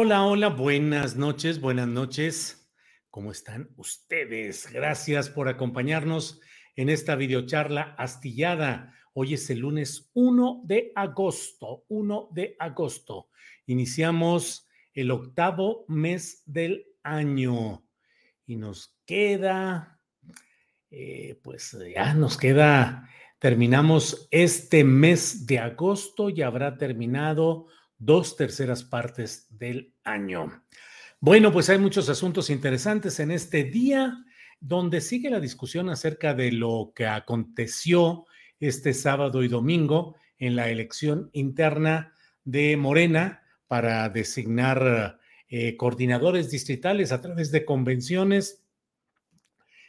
Hola, hola, buenas noches, buenas noches. ¿Cómo están ustedes? Gracias por acompañarnos en esta videocharla astillada. Hoy es el lunes 1 de agosto, 1 de agosto. Iniciamos el octavo mes del año y nos queda, eh, pues ya nos queda, terminamos este mes de agosto y habrá terminado dos terceras partes del año. Bueno, pues hay muchos asuntos interesantes en este día, donde sigue la discusión acerca de lo que aconteció este sábado y domingo en la elección interna de Morena para designar eh, coordinadores distritales a través de convenciones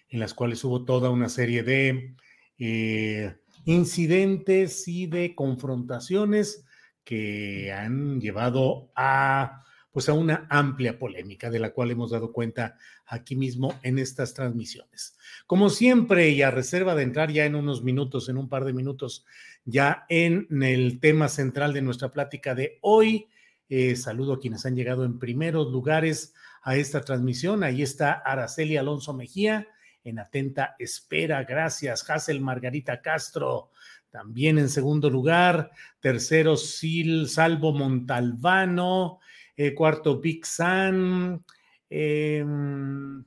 en las cuales hubo toda una serie de eh, incidentes y de confrontaciones que han llevado a pues a una amplia polémica de la cual hemos dado cuenta aquí mismo en estas transmisiones. Como siempre, y a reserva de entrar ya en unos minutos, en un par de minutos, ya en el tema central de nuestra plática de hoy, eh, saludo a quienes han llegado en primeros lugares a esta transmisión. Ahí está Araceli Alonso Mejía, en atenta espera. Gracias, Hazel Margarita Castro, también en segundo lugar, tercero Sil Salvo Montalbano, eh, cuarto Big San, em,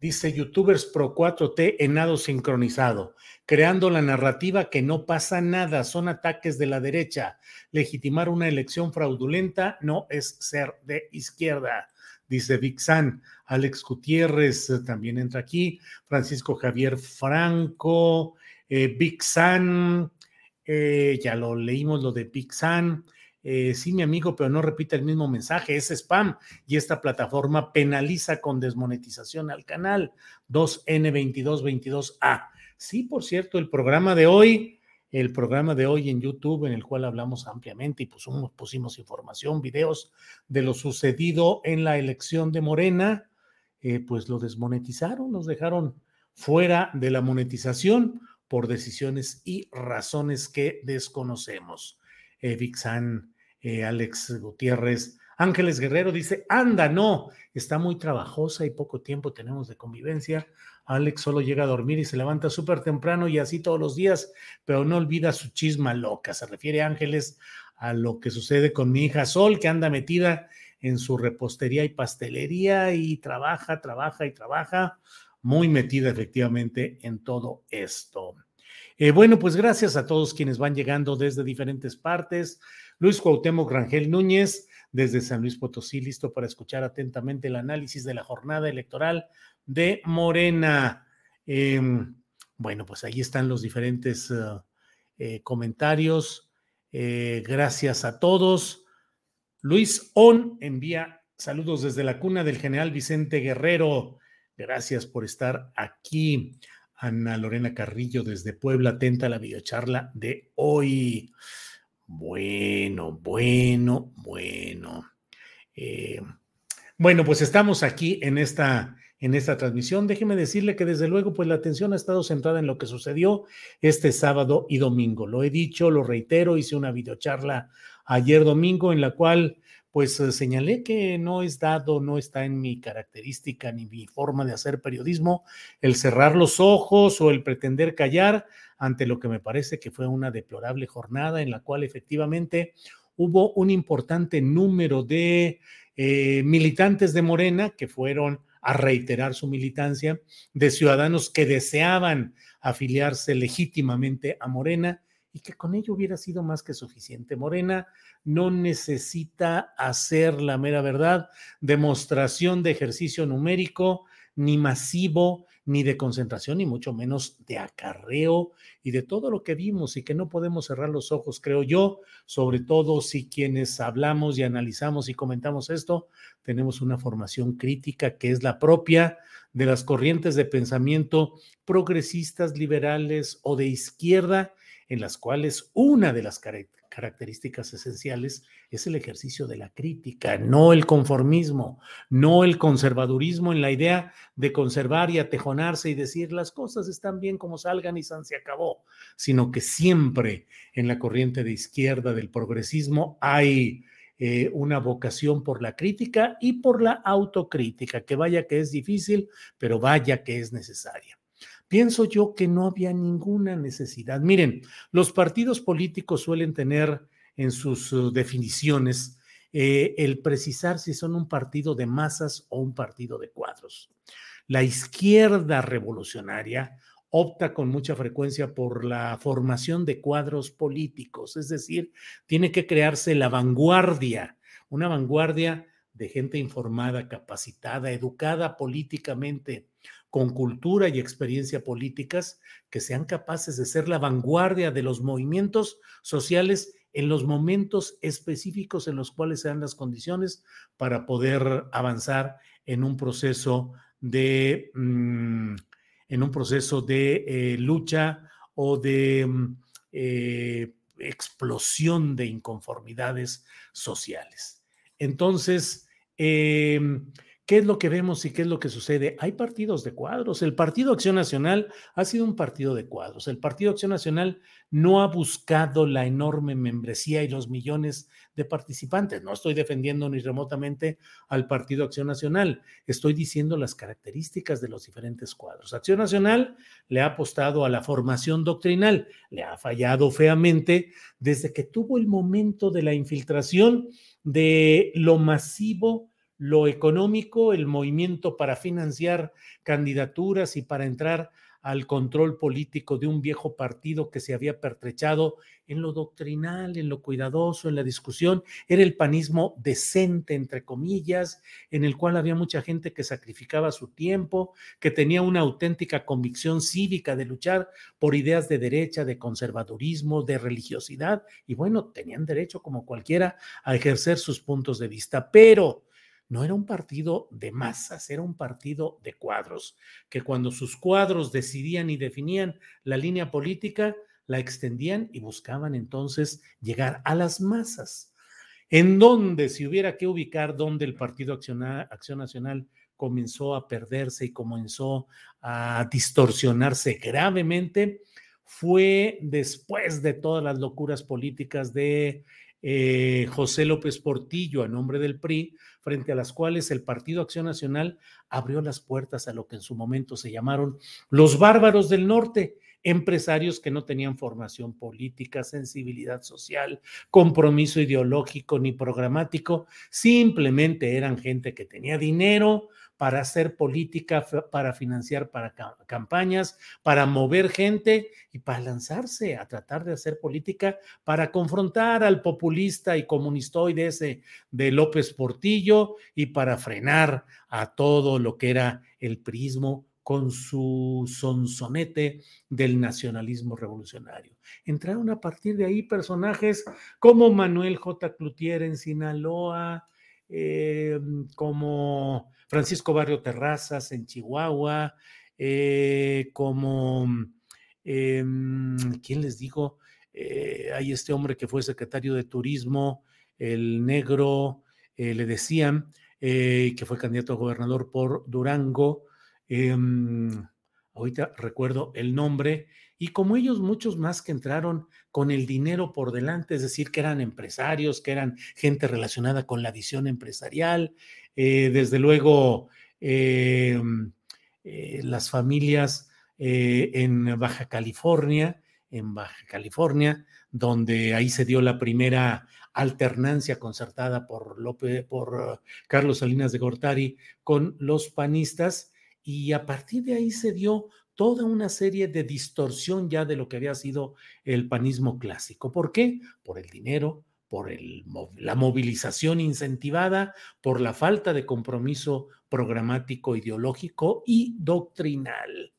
dice youtubers pro 4T en nado sincronizado, creando la narrativa que no pasa nada, son ataques de la derecha. Legitimar una elección fraudulenta no es ser de izquierda, dice Big San. Alex Gutiérrez eh, también entra aquí, Francisco Javier Franco, eh, Big San, eh, ya lo leímos lo de Big San. Eh, sí, mi amigo, pero no repite el mismo mensaje, es spam y esta plataforma penaliza con desmonetización al canal 2N2222A. Sí, por cierto, el programa de hoy, el programa de hoy en YouTube en el cual hablamos ampliamente y pusimos, pusimos información, videos de lo sucedido en la elección de Morena, pues lo desmonetizaron, nos dejaron fuera de la monetización por decisiones y razones que desconocemos. Eh, Vixan, eh, Alex Gutiérrez, Ángeles Guerrero dice, anda, no, está muy trabajosa y poco tiempo tenemos de convivencia. Alex solo llega a dormir y se levanta súper temprano y así todos los días, pero no olvida su chisma loca. Se refiere Ángeles a lo que sucede con mi hija Sol, que anda metida en su repostería y pastelería y trabaja, trabaja y trabaja muy metida efectivamente en todo esto. Eh, bueno, pues gracias a todos quienes van llegando desde diferentes partes. Luis Cuauhtémoc Rangel Núñez, desde San Luis Potosí, listo para escuchar atentamente el análisis de la jornada electoral de Morena. Em, bueno, pues ahí están los diferentes eh, eh, comentarios. gracias a todos. Luis On envía saludos desde la cuna del general Vicente Guerrero. Gracias por estar aquí. Ana Lorena Carrillo desde Puebla, atenta a la videocharla de hoy. Bueno, bueno, bueno. Eh, bueno, pues estamos aquí en esta en esta transmisión. Déjeme decirle que desde luego, pues la atención ha estado centrada en lo que sucedió este sábado y domingo. Lo he dicho, lo reitero, hice una videocharla ayer domingo en la cual pues eh, señalé que no es dado, no está en mi característica ni mi forma de hacer periodismo el cerrar los ojos o el pretender callar ante lo que me parece que fue una deplorable jornada en la cual efectivamente hubo un importante número de eh, militantes de Morena que fueron a reiterar su militancia, de ciudadanos que deseaban afiliarse legítimamente a Morena y que con ello hubiera sido más que suficiente. Morena no necesita hacer la mera verdad, demostración de ejercicio numérico, ni masivo, ni de concentración, ni mucho menos de acarreo y de todo lo que vimos y que no podemos cerrar los ojos, creo yo, sobre todo si quienes hablamos y analizamos y comentamos esto, tenemos una formación crítica que es la propia de las corrientes de pensamiento progresistas, liberales o de izquierda, en las cuales una de las características esenciales es el ejercicio de la crítica, no el conformismo, no el conservadurismo en la idea de conservar y atejonarse y decir las cosas están bien como salgan y se acabó, sino que siempre en la corriente de izquierda del progresismo hay eh, una vocación por la crítica y por la autocrítica, que vaya que es difícil, pero vaya que es necesaria. Pienso yo que no había ninguna necesidad. Miren, los partidos políticos suelen tener en sus uh, definiciones eh, el precisar si son un partido de masas o un partido de cuadros. La izquierda revolucionaria opta con mucha frecuencia por la formación de cuadros políticos, es decir, tiene que crearse la vanguardia, una vanguardia de gente informada, capacitada, educada políticamente, con cultura y experiencia políticas que sean capaces de ser la vanguardia de los movimientos sociales en los momentos específicos en los cuales sean las condiciones para poder avanzar en un proceso de, mm, en un proceso de eh, lucha o de mm, eh, explosión de inconformidades sociales. Entonces, eh, ¿Qué es lo que vemos y qué es lo que sucede? Hay partidos de cuadros. El Partido Acción Nacional ha sido un partido de cuadros. El Partido Acción Nacional no ha buscado la enorme membresía y los millones de participantes. No estoy defendiendo ni remotamente al Partido Acción Nacional. Estoy diciendo las características de los diferentes cuadros. Acción Nacional le ha apostado a la formación doctrinal. Le ha fallado feamente desde que tuvo el momento de la infiltración de lo masivo lo económico, el movimiento para financiar candidaturas y para entrar al control político de un viejo partido que se había pertrechado en lo doctrinal, en lo cuidadoso, en la discusión. Era el panismo decente, entre comillas, en el cual había mucha gente que sacrificaba su tiempo, que tenía una auténtica convicción cívica de luchar por ideas de derecha, de conservadurismo, de religiosidad, y bueno, tenían derecho como cualquiera a ejercer sus puntos de vista, pero no era un partido de masas, era un partido de cuadros, que cuando sus cuadros decidían y definían la línea política, la extendían y buscaban entonces llegar a las masas. En donde, si hubiera que ubicar donde el Partido Acción, Acción Nacional comenzó a perderse y comenzó a distorsionarse gravemente, fue después de todas las locuras políticas de eh, José López Portillo a nombre del PRI, frente a las cuales el Partido Acción Nacional abrió las puertas a lo que en su momento se llamaron los bárbaros del norte, empresarios que no tenían formación política, sensibilidad social, compromiso ideológico ni programático, simplemente eran gente que tenía dinero, para hacer política, para financiar para campañas, para mover gente y para lanzarse a tratar de hacer política, para confrontar al populista y comunistoide ese de López Portillo y para frenar a todo lo que era el prismo con su sonsonete del nacionalismo revolucionario. Entraron a partir de ahí personajes como Manuel J. Cloutier en Sinaloa, eh, como Francisco Barrio Terrazas en Chihuahua, eh, como, em, ¿quién les digo? Eh, hay este hombre que fue secretario de Turismo, el negro, le decían, que fue candidato a gobernador por Durango, em, ahorita recuerdo el nombre, y como ellos, muchos más que entraron con el dinero por delante, es decir, que eran empresarios, que eran gente relacionada con la visión empresarial, eh, desde luego em, eh, las familias eh, en Baja California, en Baja California, donde ahí se dio la primera alternancia concertada por, López, por Carlos Salinas de Gortari con los panistas, y a partir de ahí se dio toda una serie de distorsión ya de lo que había sido el panismo clásico. ¿Por qué? Por el dinero, por la movilización incentivada, por la falta de compromiso programático, ideológico y doctrinal.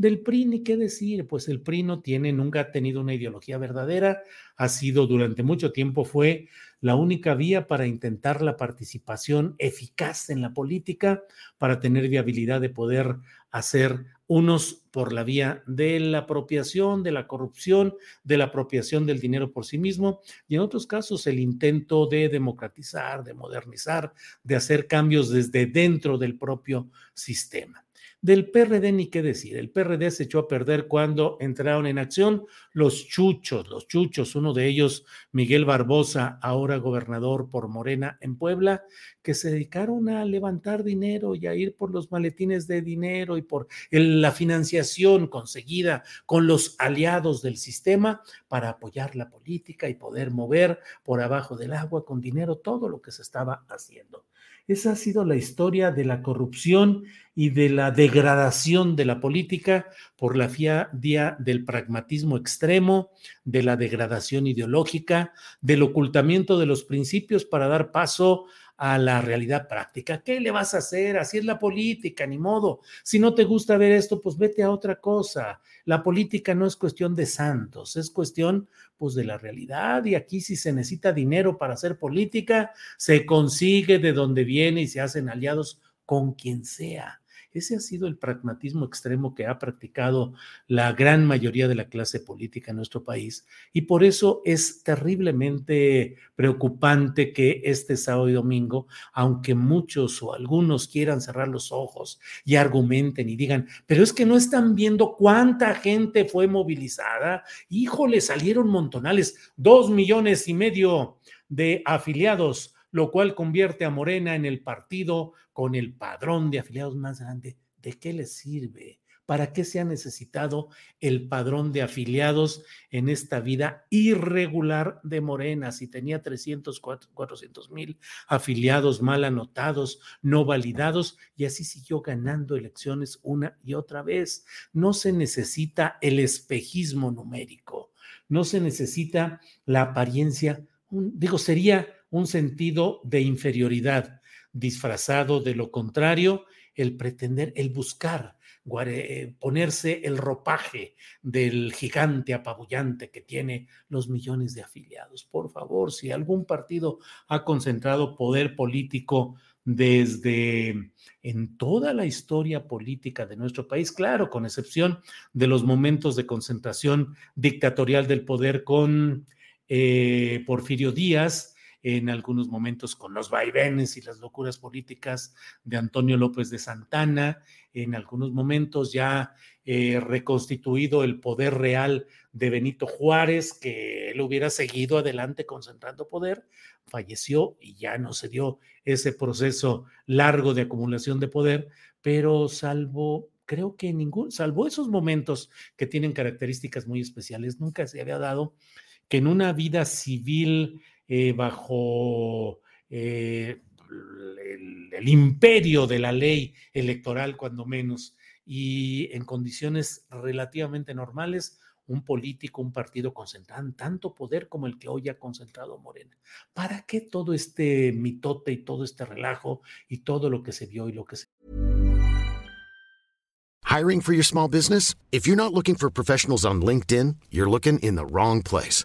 Del PRI, ni qué decir, pues el PRI no tiene, nunca ha tenido una ideología verdadera, ha sido durante mucho tiempo, fue la única vía para intentar la participación eficaz en la política, para tener viabilidad de poder hacer unos por la vía de la apropiación, de la corrupción, de la apropiación del dinero por sí mismo, y en otros casos el intento de democratizar, de modernizar, de hacer cambios desde dentro del propio sistema. Del PRD ni qué decir. El PRD se echó a perder cuando entraron en acción los chuchos, los chuchos, uno de ellos, Miguel Barbosa, ahora gobernador por Morena en Puebla, que se dedicaron a levantar dinero y a ir por los maletines de dinero y por la financiación conseguida con los aliados del sistema para apoyar la política y poder mover por abajo del agua con dinero todo lo que se estaba haciendo. Esa ha sido la historia de la corrupción y de la degradación de la política por la vía del pragmatismo extremo, de la degradación ideológica, del ocultamiento de los principios para dar paso a la realidad práctica. ¿Qué le vas a hacer? Así es la política, ni modo. Si no te gusta ver esto, pues vete a otra cosa. La política no es cuestión de santos, es cuestión pues de la realidad y aquí si se necesita dinero para hacer política, se consigue de donde viene y se hacen aliados con quien sea. Ese ha sido el pragmatismo extremo que ha practicado la gran mayoría de la clase política en nuestro país y por eso es terriblemente preocupante que este sábado y domingo, aunque muchos o algunos quieran cerrar los ojos y argumenten y digan, pero es que no están viendo cuánta gente fue movilizada, híjole, salieron montonales, dos millones y medio de afiliados lo cual convierte a Morena en el partido con el padrón de afiliados más grande. ¿De qué le sirve? ¿Para qué se ha necesitado el padrón de afiliados en esta vida irregular de Morena? Si tenía 300, 400 mil afiliados mal anotados, no validados, y así siguió ganando elecciones una y otra vez. No se necesita el espejismo numérico, no se necesita la apariencia, digo, sería un sentido de inferioridad, disfrazado de lo contrario, el pretender, el buscar, ponerse el ropaje del gigante apabullante que tiene los millones de afiliados. Por favor, si algún partido ha concentrado poder político desde en toda la historia política de nuestro país, claro, con excepción de los momentos de concentración dictatorial del poder con eh, Porfirio Díaz, en algunos momentos con los vaivenes y las locuras políticas de Antonio López de Santana, en algunos momentos ya eh, reconstituido el poder real de Benito Juárez, que él hubiera seguido adelante concentrando poder, falleció y ya no se dio ese proceso largo de acumulación de poder, pero salvo creo que ningún, salvo esos momentos que tienen características muy especiales, nunca se había dado que en una vida civil eh, bajo eh, el, imperio de la ley electoral, cuando menos, y en condiciones relativamente normales, un político, un partido concentraran tanto poder como el que hoy ha concentrado Morena. ¿Para qué todo este mitote y todo este relajo y todo lo que se vio y lo que se... Hiring for your small business? If you're not looking for professionals on LinkedIn, you're looking in the wrong place.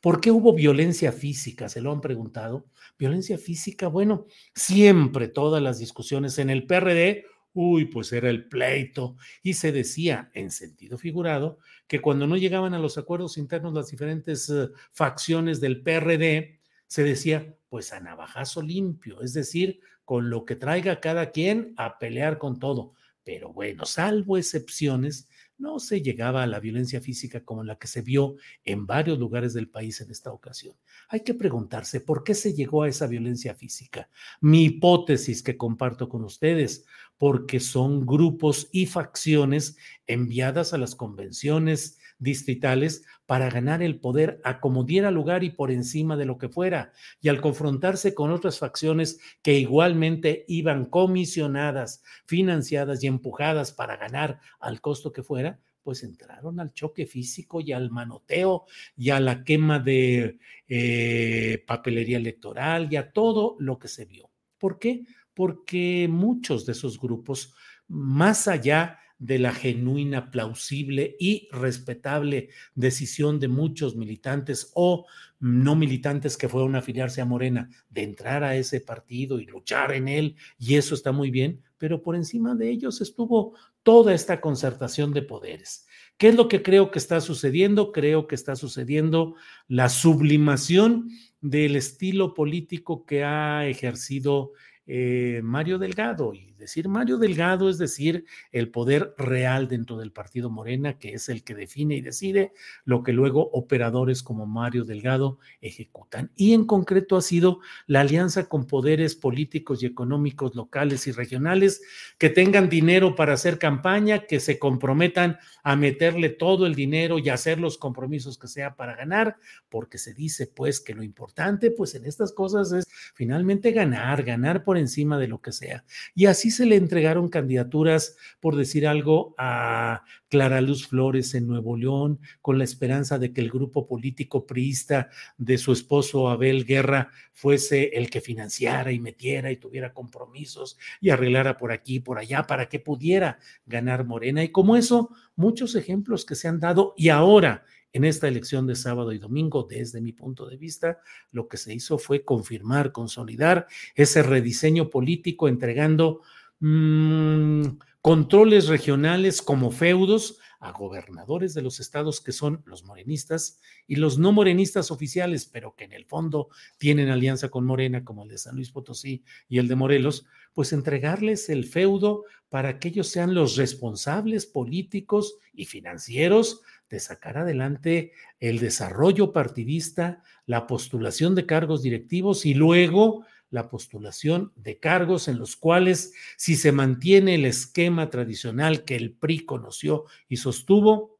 ¿Por qué hubo violencia física? ¿Se lo han preguntado? Violencia física, bueno, siempre todas las discusiones en el PRD, uy, pues era el pleito, y se decía en sentido figurado que cuando no llegaban a los acuerdos internos las diferentes uh, facciones del PRD, se decía, pues a navajazo limpio, es decir, con lo que traiga cada quien a pelear con todo. Pero bueno, salvo excepciones, no se llegaba a la violencia física como la que se vio en varios lugares del país en esta ocasión. Hay que preguntarse por qué se llegó a esa violencia física. Mi hipótesis que comparto con ustedes, porque son grupos y facciones enviadas a las convenciones distritales para ganar el poder a como diera lugar y por encima de lo que fuera. Y al confrontarse con otras facciones que igualmente iban comisionadas, financiadas y empujadas para ganar al costo que fuera, pues entraron al choque físico y al manoteo y a la quema de eh, papelería electoral y a todo lo que se vio. ¿Por qué? Porque muchos de esos grupos, más allá de la genuina, plausible y respetable decisión de muchos militantes o no militantes que fueron a afiliarse a Morena, de entrar a ese partido y luchar en él, y eso está muy bien, pero por encima de ellos estuvo toda esta concertación de poderes. ¿Qué es lo que creo que está sucediendo? Creo que está sucediendo la sublimación del estilo político que ha ejercido eh, Mario Delgado. Decir Mario Delgado es decir el poder real dentro del partido Morena, que es el que define y decide lo que luego operadores como Mario Delgado ejecutan. Y en concreto ha sido la alianza con poderes políticos y económicos locales y regionales que tengan dinero para hacer campaña, que se comprometan a meterle todo el dinero y hacer los compromisos que sea para ganar, porque se dice pues que lo importante pues en estas cosas es finalmente ganar, ganar por encima de lo que sea. Y así se le entregaron candidaturas, por decir algo, a Clara Luz Flores en Nuevo León, con la esperanza de que el grupo político priista de su esposo Abel Guerra fuese el que financiara y metiera y tuviera compromisos y arreglara por aquí y por allá para que pudiera ganar Morena. Y como eso, muchos ejemplos que se han dado y ahora en esta elección de sábado y domingo, desde mi punto de vista, lo que se hizo fue confirmar, consolidar ese rediseño político, entregando mmm, controles regionales como feudos a gobernadores de los estados que son los morenistas y los no morenistas oficiales, pero que en el fondo tienen alianza con Morena, como el de San Luis Potosí y el de Morelos, pues entregarles el feudo para que ellos sean los responsables políticos y financieros de sacar adelante el desarrollo partidista, la postulación de cargos directivos y luego la postulación de cargos en los cuales, si se mantiene el esquema tradicional que el PRI conoció y sostuvo,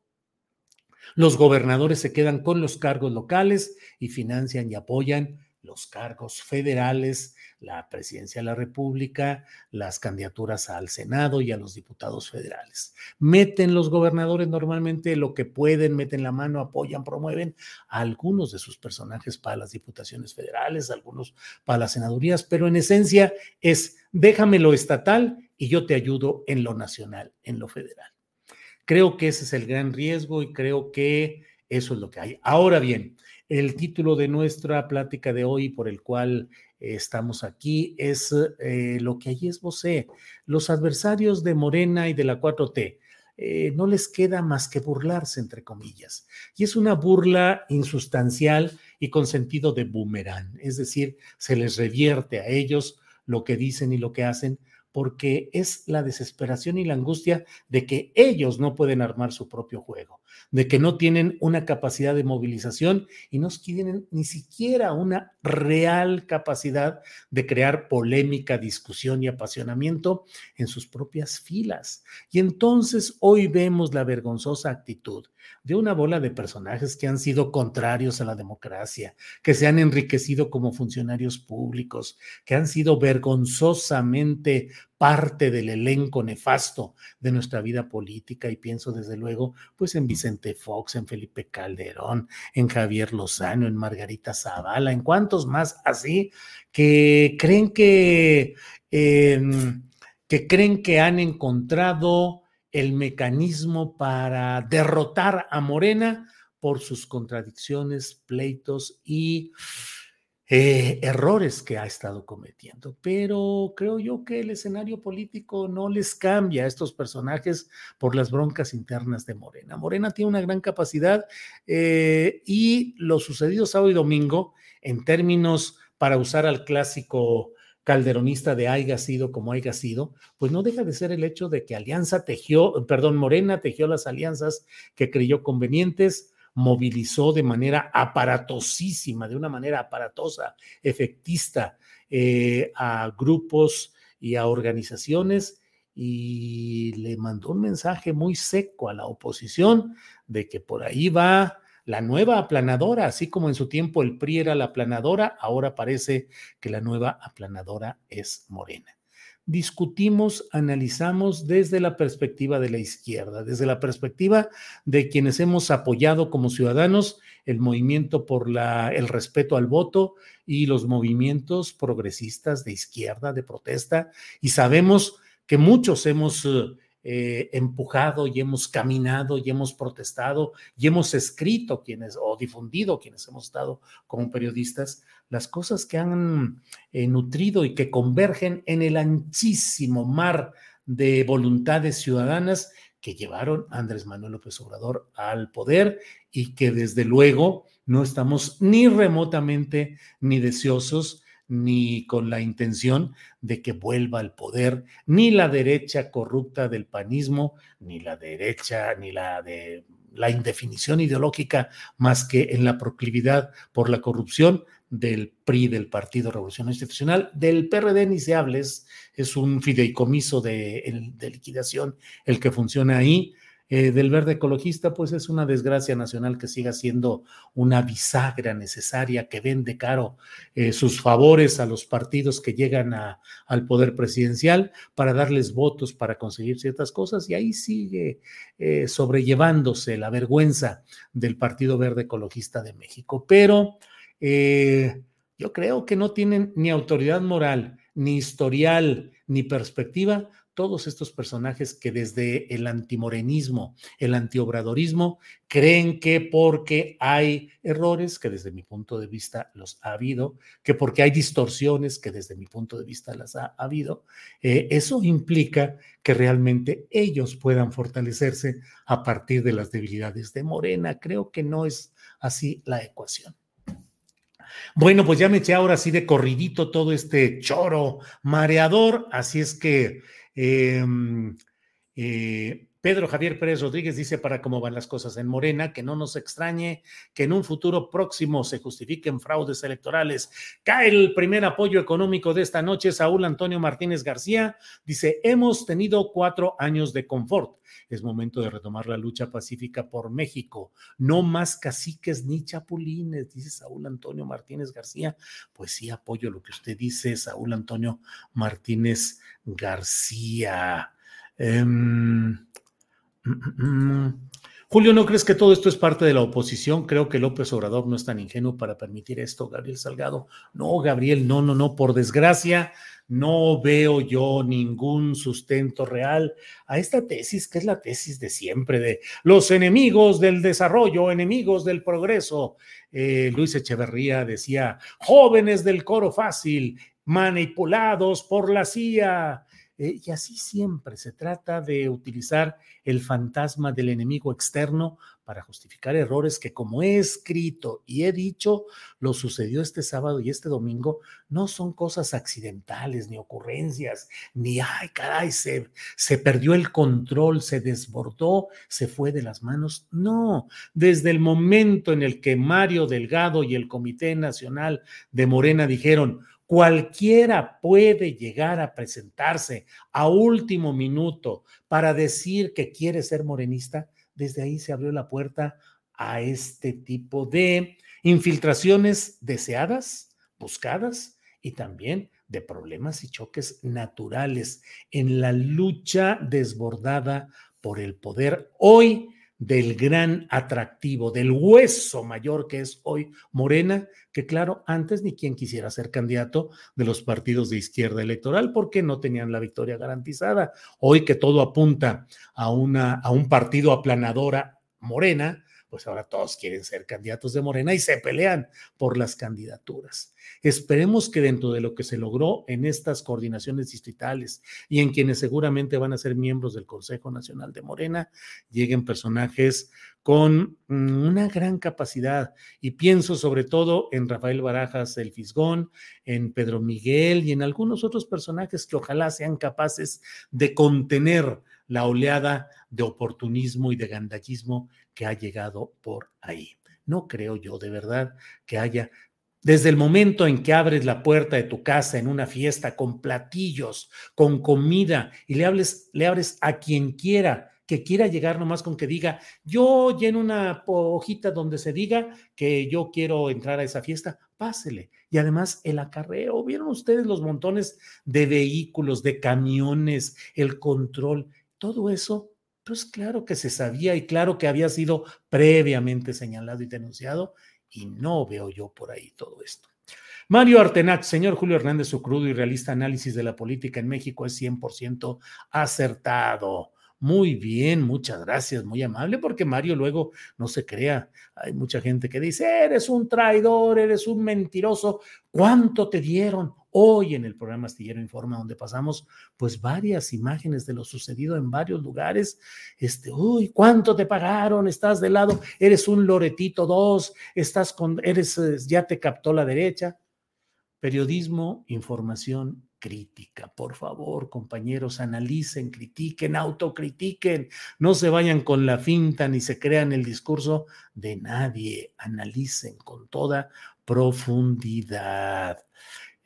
los gobernadores se quedan con los cargos locales y financian y apoyan los cargos federales, la presidencia de la República, las candidaturas al Senado y a los diputados federales. Meten los gobernadores normalmente lo que pueden, meten la mano, apoyan, promueven a algunos de sus personajes para las diputaciones federales, algunos para las senadurías, pero en esencia es déjame lo estatal y yo te ayudo en lo nacional, en lo federal. Creo que ese es el gran riesgo y creo que eso es lo que hay. Ahora bien, el título de nuestra plática de hoy, por el cual estamos aquí, es eh, lo que allí esbocé. Los adversarios de Morena y de la 4T. Eh, no les queda más que burlarse, entre comillas. Y es una burla insustancial y con sentido de boomerang, es decir, se les revierte a ellos lo que dicen y lo que hacen, porque es la desesperación y la angustia de que ellos no pueden armar su propio juego de que no tienen una capacidad de movilización y no tienen ni siquiera una real capacidad de crear polémica, discusión y apasionamiento en sus propias filas. Y entonces hoy vemos la vergonzosa actitud de una bola de personajes que han sido contrarios a la democracia, que se han enriquecido como funcionarios públicos, que han sido vergonzosamente parte del elenco nefasto de nuestra vida política y pienso desde luego pues en Vicente Fox, en Felipe Calderón, en Javier Lozano, en Margarita Zavala, en cuantos más así que creen que, em, que creen que han encontrado el mecanismo para derrotar a Morena por sus contradicciones, pleitos y eh, errores que ha estado cometiendo. Pero creo yo que el escenario político no les cambia a estos personajes por las broncas internas de Morena. Morena tiene una gran capacidad eh, y lo sucedido sábado y domingo, en términos para usar al clásico calderonista de haya sido como haya sido, pues no deja de ser el hecho de que Alianza tejió, perdón, Morena tejió las alianzas que creyó convenientes, movilizó de manera aparatosísima, de una manera aparatosa, efectista, eh, a grupos y a organizaciones y le mandó un mensaje muy seco a la oposición de que por ahí va la nueva aplanadora, así como en su tiempo el PRI era la aplanadora, ahora parece que la nueva aplanadora es Morena discutimos, analizamos desde la perspectiva de la izquierda, desde la perspectiva de quienes hemos apoyado como ciudadanos el movimiento por la, el respeto al voto y los movimientos progresistas de izquierda, de protesta, y sabemos que muchos hemos eh, empujado y hemos caminado y hemos protestado y hemos escrito quienes o difundido quienes hemos estado como periodistas las cosas que han eh, nutrido y que convergen en el anchísimo mar de voluntades ciudadanas que llevaron a Andrés Manuel López Obrador al poder y que desde luego no estamos ni remotamente ni deseosos ni con la intención de que vuelva al poder ni la derecha corrupta del panismo, ni la derecha, ni la de la indefinición ideológica, más que en la proclividad por la corrupción del PRI, del Partido Revolución Institucional, del PRD ni se hables, es un fideicomiso de, de liquidación el que funciona ahí, eh, del verde ecologista, pues es una desgracia nacional que siga siendo una bisagra necesaria que vende caro eh, sus favores a los partidos que llegan al poder presidencial para darles votos para conseguir ciertas cosas y ahí sigue eh, sobrellevándose la vergüenza del Partido Verde Ecologista de México. Pero yo creo que no tienen ni autoridad moral, ni historial, ni perspectiva todos estos personajes que desde el antimorenismo, el antiobradorismo, creen que porque hay errores, que desde mi punto de vista los ha habido, que porque hay distorsiones, que desde mi punto de vista las ha habido, eh, eso implica que realmente ellos puedan fortalecerse a partir de las debilidades de Morena. Creo que no es así la ecuación. Bueno, pues ya me eché ahora sí de corridito todo este choro mareador, así es que Em, eh, Pedro Javier Pérez Rodríguez dice para cómo van las cosas en Morena, que no nos extrañe que en un futuro próximo se justifiquen fraudes electorales. Cae el primer apoyo económico de esta noche, Saúl Antonio Martínez García, dice, hemos tenido cuatro años de confort. Es momento de retomar la lucha pacífica por México. No más caciques ni chapulines, dice Saúl Antonio Martínez García. Pues sí, apoyo lo que usted dice, Saúl Antonio Martínez García. Em, mm, mm, mm. Julio, ¿no crees que todo esto es parte de la oposición? Creo que López Obrador no es tan ingenuo para permitir esto, Gabriel Salgado. No, Gabriel, no, no, no, por desgracia, no veo yo ningún sustento real a esta tesis, que es la tesis de siempre, de los enemigos del desarrollo, enemigos del progreso. Eh, Luis Echeverría decía, jóvenes del coro fácil, manipulados por la CIA. Eh, y así siempre se trata de utilizar el fantasma del enemigo externo para justificar errores que como he escrito y he dicho, lo sucedió este sábado y este domingo, no son cosas accidentales ni ocurrencias, ni, ay, caray, se, se perdió el control, se desbordó, se fue de las manos. No, desde el momento en el que Mario Delgado y el Comité Nacional de Morena dijeron, Cualquiera puede llegar a presentarse a último minuto para decir que quiere ser morenista. Desde ahí se abrió la puerta a este tipo de infiltraciones deseadas, buscadas y también de problemas y choques naturales en la lucha desbordada por el poder. Hoy del gran atractivo, del hueso mayor que es hoy Morena, que claro, antes ni quien quisiera ser candidato de los partidos de izquierda electoral porque no tenían la victoria garantizada. Hoy que todo apunta a, una, a un partido aplanadora Morena, pues ahora todos quieren ser candidatos de Morena y se pelean por las candidaturas. Esperemos que dentro de lo que se logró en estas coordinaciones distritales y en quienes seguramente van a ser miembros del Consejo Nacional de Morena, lleguen personajes con mm, una gran capacidad. Y pienso sobre todo en Rafael Barajas, el Fisgón, en Pedro Miguel y en algunos otros personajes que ojalá sean capaces de contener la oleada de oportunismo y de gandallismo que ha llegado por ahí. No creo yo de verdad que haya desde el momento en que abres la puerta de tu casa en una fiesta con platillos, con comida y le, le abres a quien quiera que quiera llegar nomás con que diga, yo lleno una hojita donde se diga que yo quiero entrar a esa fiesta, pásele. Y además el acarreo, ¿vieron ustedes los montones de vehículos, de camiones, el control? Todo eso, pues claro que se sabía y claro que había sido previamente señalado y denunciado y no veo yo por ahí todo esto. Mario Artenach, señor Julio Hernández, su crudo y realista análisis de la política en México es 100% acertado. Muy bien, muchas gracias, muy amable, porque Mario luego no se crea. Hay mucha gente que dice, eres un traidor, eres un mentiroso. ¿Cuánto te dieron? Hoy en el programa Astillero Informa, donde pasamos pues varias imágenes de lo sucedido en varios lugares. Este, uy, ¿cuánto te pagaron? Estás de lado, eres un Loretito 2, estás con, eres, eh, ya te captó la derecha. Periodismo, información crítica. Por favor, compañeros, analicen, critiquen, autocritiquen, no se vayan con la finta ni se crean el discurso de nadie, analicen con toda profundidad.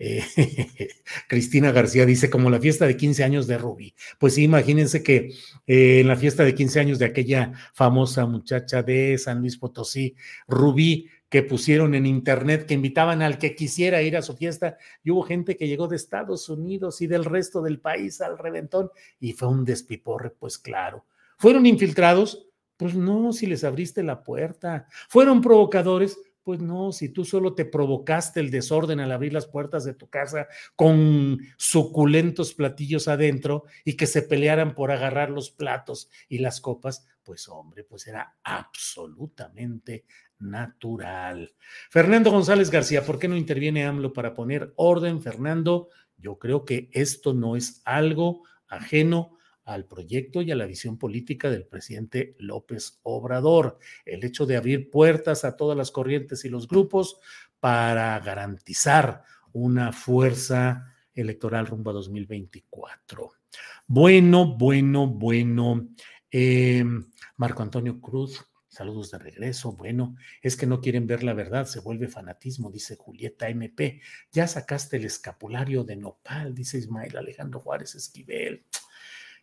Cristina García dice, como la fiesta de 15 años de Rubí. Pues sí, imagínense que eh, en la fiesta de 15 años de aquella famosa muchacha de San Luis Potosí, Rubí, que pusieron en internet, que invitaban al que quisiera ir a su fiesta, y hubo gente que llegó de Estados Unidos y del resto del país al reventón, y fue un despiporre, pues claro. ¿Fueron infiltrados? Pues no, si les abriste la puerta. ¿Fueron provocadores? Pues no, si tú solo te provocaste el desorden al abrir las puertas de tu casa con suculentos platillos adentro y que se pelearan por agarrar los platos y las copas, pues hombre, pues era absolutamente natural. Fernando González García, ¿por qué no interviene AMLO para poner orden? Fernando, yo creo que esto no es algo ajeno al proyecto y a la visión política del presidente López Obrador. El hecho de abrir puertas a todas las corrientes y los grupos para garantizar una fuerza electoral rumbo a 2024. Bueno, bueno, bueno. Eh, Marco Antonio Cruz, saludos de regreso. Bueno, es que no quieren ver la verdad, se vuelve fanatismo, dice Julieta MP. Ya sacaste el escapulario de Nopal, dice Ismael Alejandro Juárez Esquivel.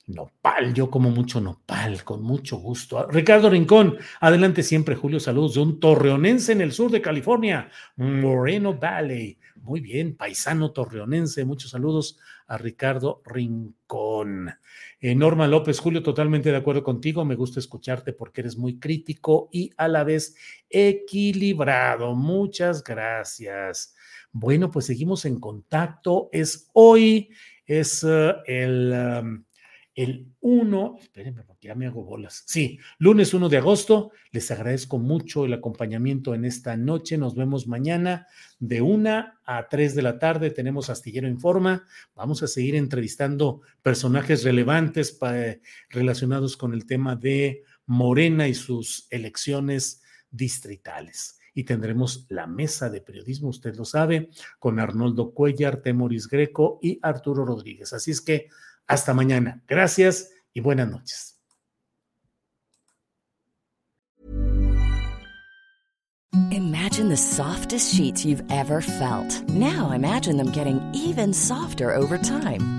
Nopal, yo como mucho nopal, con mucho gusto. Ricardo Rincón, adelante siempre, Julio, saludos de un torreonense en el sur de California, Moreno Valley. Muy bien, paisano torreonense, muchos saludos a Ricardo Rincón. Eh, Norma López, Julio, totalmente de acuerdo contigo, me gusta escucharte porque eres muy crítico y a la vez equilibrado. Muchas gracias. Bueno, pues seguimos en contacto. Es hoy, es eh, el... Um, el 1, espérenme porque ya me hago bolas. Sí, lunes 1 de agosto. Les agradezco mucho el acompañamiento en esta noche. Nos vemos mañana de 1 a 3 de la tarde. Tenemos Astillero Informa. Vamos a seguir entrevistando personajes relevantes relacionados con el tema de Morena y sus elecciones distritales. Y tendremos la mesa de periodismo, usted lo sabe, con Arnoldo Cuellar, Temoris Greco y Arturo Rodríguez. Así es que hasta mañana. Gracias y buenas noches. Imagine the softest sheets you've ever felt. Now imagine them getting even softer over time.